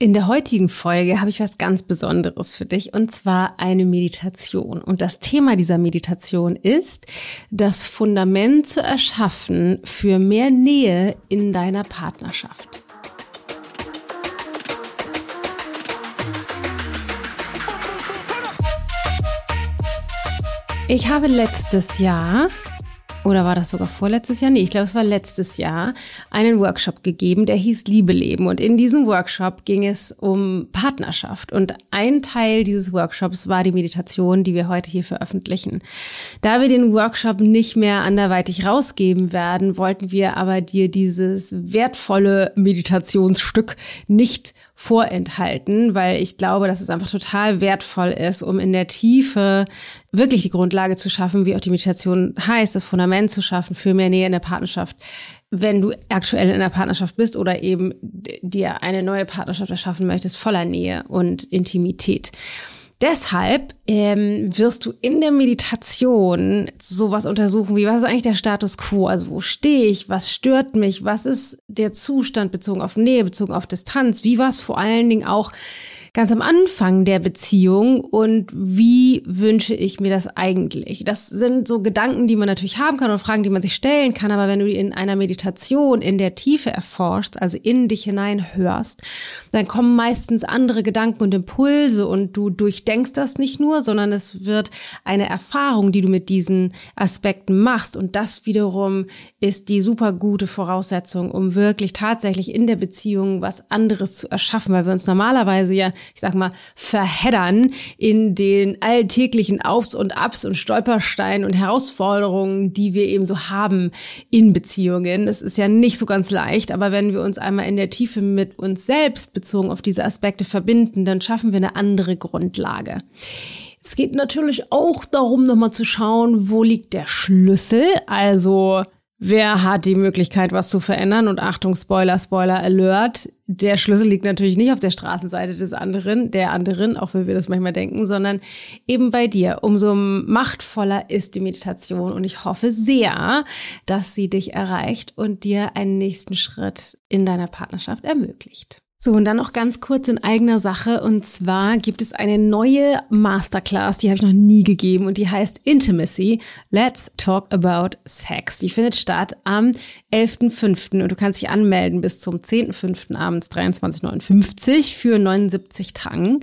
In der heutigen Folge habe ich was ganz Besonderes für dich und zwar eine Meditation. Und das Thema dieser Meditation ist, das Fundament zu erschaffen für mehr Nähe in deiner Partnerschaft. Ich habe letztes Jahr oder war das sogar vorletztes Jahr? Nee, ich glaube, es war letztes Jahr, einen Workshop gegeben, der hieß Liebe leben. Und in diesem Workshop ging es um Partnerschaft. Und ein Teil dieses Workshops war die Meditation, die wir heute hier veröffentlichen. Da wir den Workshop nicht mehr anderweitig rausgeben werden, wollten wir aber dir dieses wertvolle Meditationsstück nicht vorenthalten, weil ich glaube, dass es einfach total wertvoll ist, um in der Tiefe wirklich die Grundlage zu schaffen, wie auch die Meditation heißt, das Fundament zu schaffen für mehr Nähe in der Partnerschaft. Wenn du aktuell in der Partnerschaft bist oder eben dir eine neue Partnerschaft erschaffen möchtest, voller Nähe und Intimität. Deshalb ähm, wirst du in der Meditation sowas untersuchen wie, was ist eigentlich der Status quo? Also wo stehe ich? Was stört mich? Was ist der Zustand bezogen auf Nähe, bezogen auf Distanz? Wie war es vor allen Dingen auch ganz am Anfang der Beziehung und wie wünsche ich mir das eigentlich? Das sind so Gedanken, die man natürlich haben kann und Fragen, die man sich stellen kann, aber wenn du die in einer Meditation in der Tiefe erforschst, also in dich hinein hörst, dann kommen meistens andere Gedanken und Impulse und du durchdenkst das nicht nur, sondern es wird eine Erfahrung, die du mit diesen Aspekten machst und das wiederum ist die super gute Voraussetzung, um wirklich tatsächlich in der Beziehung was anderes zu erschaffen, weil wir uns normalerweise ja ich sag mal, verheddern in den alltäglichen Aufs und Abs und Stolpersteinen und Herausforderungen, die wir eben so haben in Beziehungen. Das ist ja nicht so ganz leicht, aber wenn wir uns einmal in der Tiefe mit uns selbst bezogen auf diese Aspekte verbinden, dann schaffen wir eine andere Grundlage. Es geht natürlich auch darum, nochmal zu schauen, wo liegt der Schlüssel, also Wer hat die Möglichkeit, was zu verändern? Und Achtung, Spoiler, Spoiler, Alert. Der Schlüssel liegt natürlich nicht auf der Straßenseite des anderen, der anderen, auch wenn wir das manchmal denken, sondern eben bei dir. Umso machtvoller ist die Meditation. Und ich hoffe sehr, dass sie dich erreicht und dir einen nächsten Schritt in deiner Partnerschaft ermöglicht. So, und dann noch ganz kurz in eigener Sache. Und zwar gibt es eine neue Masterclass, die habe ich noch nie gegeben und die heißt Intimacy. Let's Talk About Sex. Die findet statt am 11.05. und du kannst dich anmelden bis zum 10.05. abends 23.59 für 79 Tagen.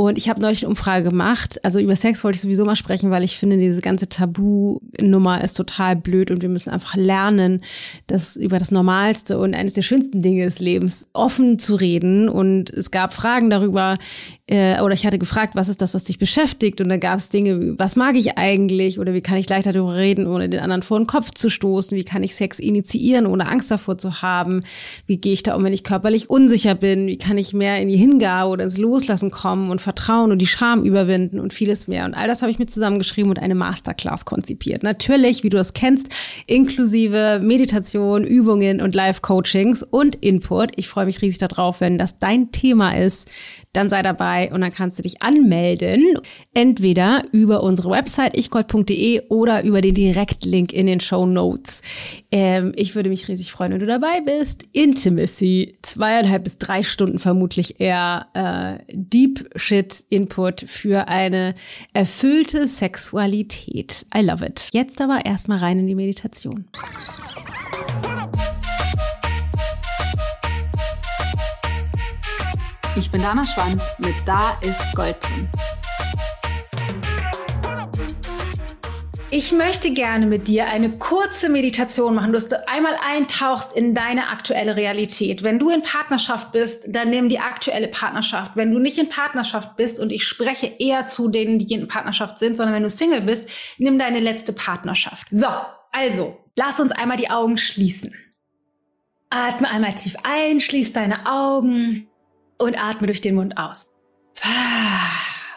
Und ich habe neulich eine Umfrage gemacht. Also über Sex wollte ich sowieso mal sprechen, weil ich finde, diese ganze Tabu-Nummer ist total blöd und wir müssen einfach lernen, das über das Normalste und eines der schönsten Dinge des Lebens offen zu reden. Und es gab Fragen darüber, äh, oder ich hatte gefragt, was ist das, was dich beschäftigt? Und dann gab es Dinge, was mag ich eigentlich? Oder wie kann ich leichter darüber reden, ohne den anderen vor den Kopf zu stoßen, wie kann ich Sex initiieren, ohne Angst davor zu haben, wie gehe ich da um, wenn ich körperlich unsicher bin, wie kann ich mehr in die Hingabe oder ins Loslassen kommen und Vertrauen und die Scham überwinden und vieles mehr und all das habe ich mir zusammengeschrieben und eine Masterclass konzipiert. Natürlich, wie du das kennst, inklusive Meditation, Übungen und Live-Coachings und Input. Ich freue mich riesig darauf, wenn das dein Thema ist, dann sei dabei und dann kannst du dich anmelden. Entweder über unsere Website ichgold.de oder über den Direktlink in den Show Notes. Ähm, ich würde mich riesig freuen, wenn du dabei bist. Intimacy, zweieinhalb bis drei Stunden vermutlich eher äh, Deep Shit Input für eine erfüllte Sexualität. I love it. Jetzt aber erstmal rein in die Meditation. Ich bin Dana Schwand mit Da ist Gold drin. Ich möchte gerne mit dir eine kurze Meditation machen, dass du einmal eintauchst in deine aktuelle Realität. Wenn du in Partnerschaft bist, dann nimm die aktuelle Partnerschaft. Wenn du nicht in Partnerschaft bist, und ich spreche eher zu denen, die in Partnerschaft sind, sondern wenn du Single bist, nimm deine letzte Partnerschaft. So, also, lass uns einmal die Augen schließen. Atme einmal tief ein, schließ deine Augen und atme durch den Mund aus.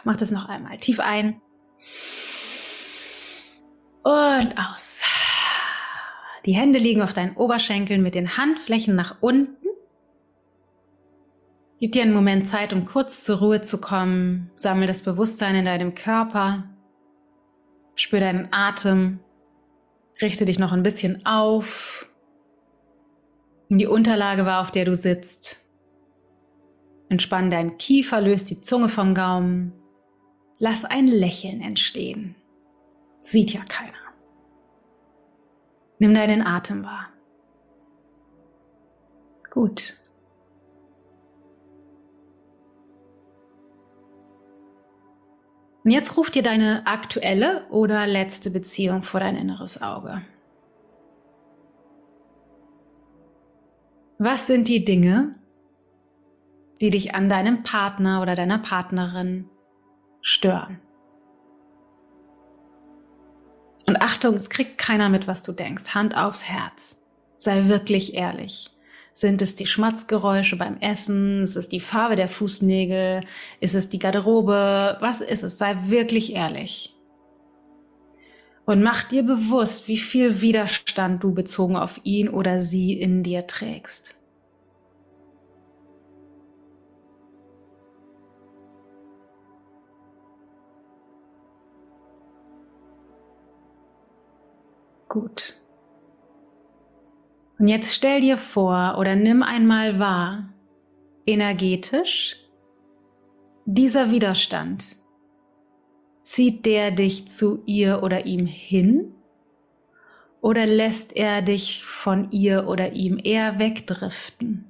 Mach das noch einmal. Tief ein und aus. Die Hände liegen auf deinen Oberschenkeln mit den Handflächen nach unten. Gib dir einen Moment Zeit, um kurz zur Ruhe zu kommen. Sammel das Bewusstsein in deinem Körper. Spür deinen Atem. Richte dich noch ein bisschen auf. In die Unterlage war, auf der du sitzt. Entspann deinen Kiefer, löst die Zunge vom Gaumen. Lass ein Lächeln entstehen. Sieht ja keiner. Nimm deinen Atem wahr. Gut. Und jetzt ruf dir deine aktuelle oder letzte Beziehung vor dein inneres Auge. Was sind die Dinge, die dich an deinem Partner oder deiner Partnerin stören? Achtung, es kriegt keiner mit, was du denkst. Hand aufs Herz. Sei wirklich ehrlich. Sind es die Schmatzgeräusche beim Essen? Ist es die Farbe der Fußnägel? Ist es die Garderobe? Was ist es? Sei wirklich ehrlich. Und mach dir bewusst, wie viel Widerstand du bezogen auf ihn oder sie in dir trägst. Gut. Und jetzt stell dir vor oder nimm einmal wahr, energetisch, dieser Widerstand, zieht der dich zu ihr oder ihm hin oder lässt er dich von ihr oder ihm eher wegdriften?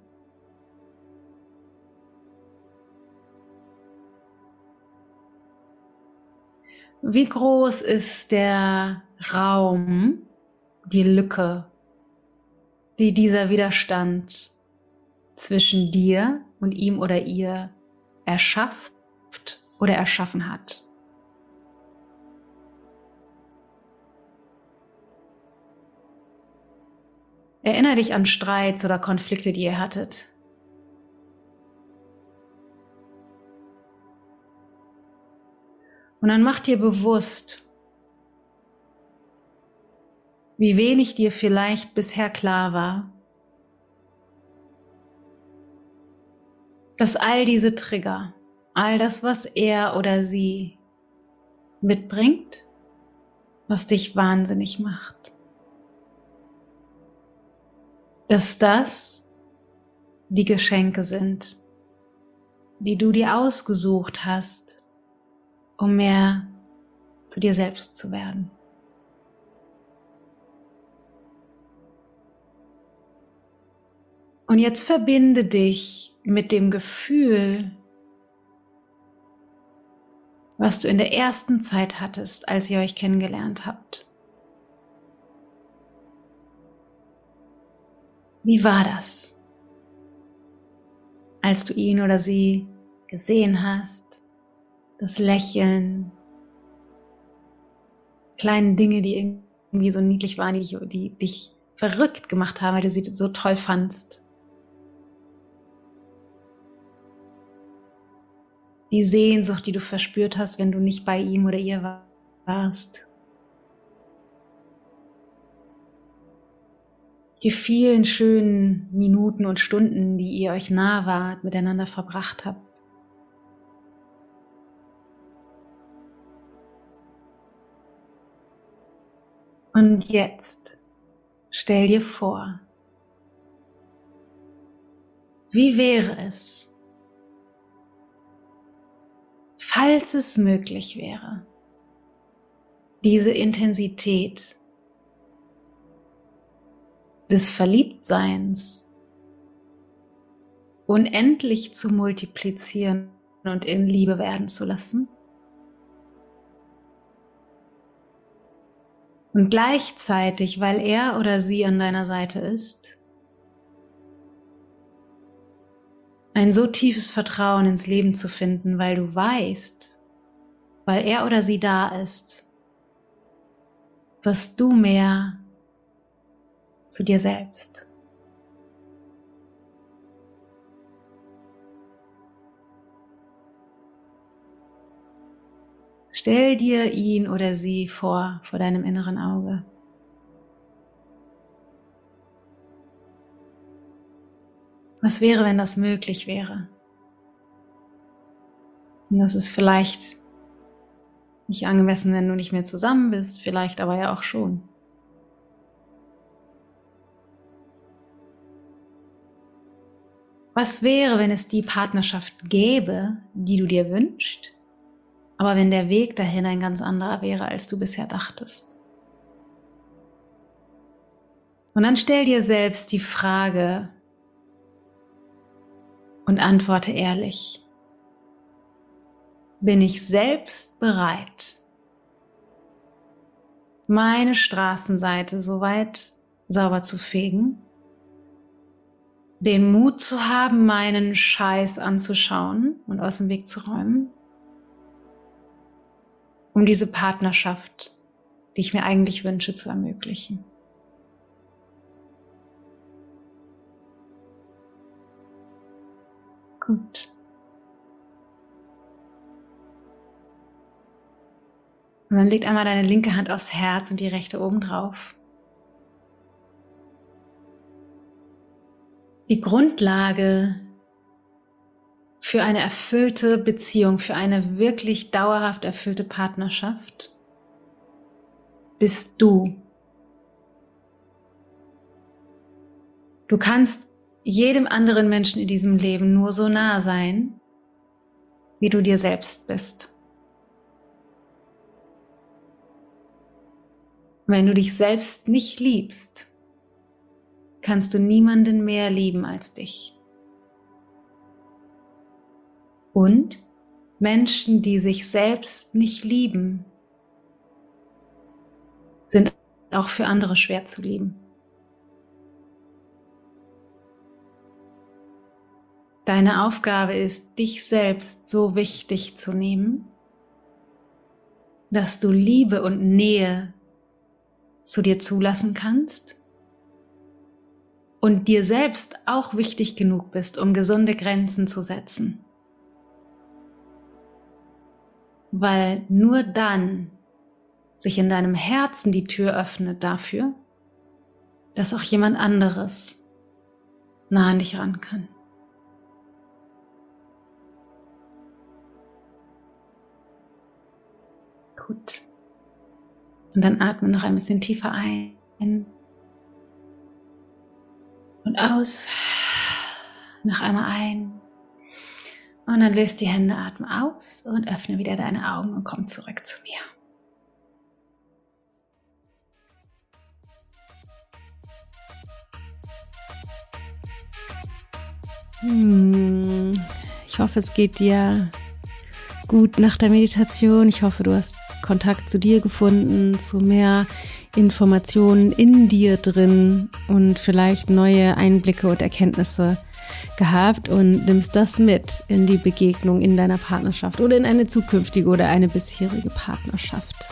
Wie groß ist der Raum, die Lücke die dieser Widerstand zwischen dir und ihm oder ihr erschafft oder erschaffen hat. Erinnere dich an Streits oder Konflikte, die ihr hattet. Und dann mach dir bewusst, wie wenig dir vielleicht bisher klar war, dass all diese Trigger, all das, was er oder sie mitbringt, was dich wahnsinnig macht, dass das die Geschenke sind, die du dir ausgesucht hast, um mehr zu dir selbst zu werden. Und jetzt verbinde dich mit dem Gefühl, was du in der ersten Zeit hattest, als ihr euch kennengelernt habt. Wie war das, als du ihn oder sie gesehen hast? Das Lächeln, kleine Dinge, die irgendwie so niedlich waren, die, die dich verrückt gemacht haben, weil du sie so toll fandst. Die Sehnsucht, die du verspürt hast, wenn du nicht bei ihm oder ihr warst. Die vielen schönen Minuten und Stunden, die ihr euch nah wart, miteinander verbracht habt. Und jetzt stell dir vor, wie wäre es, falls es möglich wäre, diese Intensität des Verliebtseins unendlich zu multiplizieren und in Liebe werden zu lassen. Und gleichzeitig, weil er oder sie an deiner Seite ist, ein so tiefes Vertrauen ins Leben zu finden, weil du weißt, weil er oder sie da ist, wirst du mehr zu dir selbst. Stell dir ihn oder sie vor, vor deinem inneren Auge. Was wäre, wenn das möglich wäre? Und das ist vielleicht nicht angemessen, wenn du nicht mehr zusammen bist, vielleicht aber ja auch schon. Was wäre, wenn es die Partnerschaft gäbe, die du dir wünschst, aber wenn der Weg dahin ein ganz anderer wäre, als du bisher dachtest? Und dann stell dir selbst die Frage und antworte ehrlich. Bin ich selbst bereit, meine Straßenseite so weit sauber zu fegen, den Mut zu haben, meinen Scheiß anzuschauen und aus dem Weg zu räumen, um diese Partnerschaft, die ich mir eigentlich wünsche, zu ermöglichen. Gut. Und dann leg einmal deine linke Hand aufs Herz und die rechte oben drauf. Die Grundlage für eine erfüllte Beziehung, für eine wirklich dauerhaft erfüllte Partnerschaft bist du. Du kannst jedem anderen Menschen in diesem Leben nur so nah sein, wie du dir selbst bist. Wenn du dich selbst nicht liebst, kannst du niemanden mehr lieben als dich. Und Menschen, die sich selbst nicht lieben, sind auch für andere schwer zu lieben. Deine Aufgabe ist, dich selbst so wichtig zu nehmen, dass du Liebe und Nähe zu dir zulassen kannst und dir selbst auch wichtig genug bist, um gesunde Grenzen zu setzen. Weil nur dann sich in deinem Herzen die Tür öffnet dafür, dass auch jemand anderes nah an dich ran kann. Gut. Und dann atme noch ein bisschen tiefer ein und aus. Noch einmal ein. Und dann löst die Hände, atme aus und öffne wieder deine Augen und komm zurück zu mir. Hm, ich hoffe, es geht dir gut nach der Meditation. Ich hoffe, du hast Kontakt zu dir gefunden, zu mehr Informationen in dir drin und vielleicht neue Einblicke und Erkenntnisse gehabt und nimmst das mit in die Begegnung in deiner Partnerschaft oder in eine zukünftige oder eine bisherige Partnerschaft.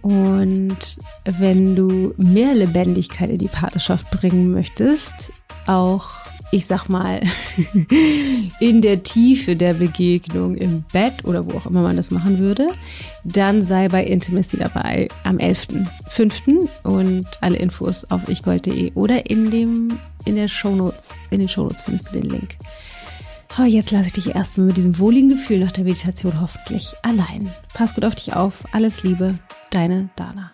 Und wenn du mehr Lebendigkeit in die Partnerschaft bringen möchtest, auch ich sag mal, in der Tiefe der Begegnung im Bett oder wo auch immer man das machen würde, dann sei bei Intimacy dabei am 11.05. und alle Infos auf ichgold.de oder in dem, in der Shownotes, in den Shownotes findest du den Link. Oh, jetzt lasse ich dich erstmal mit diesem wohligen Gefühl nach der Meditation hoffentlich allein. Pass gut auf dich auf. Alles Liebe, deine Dana.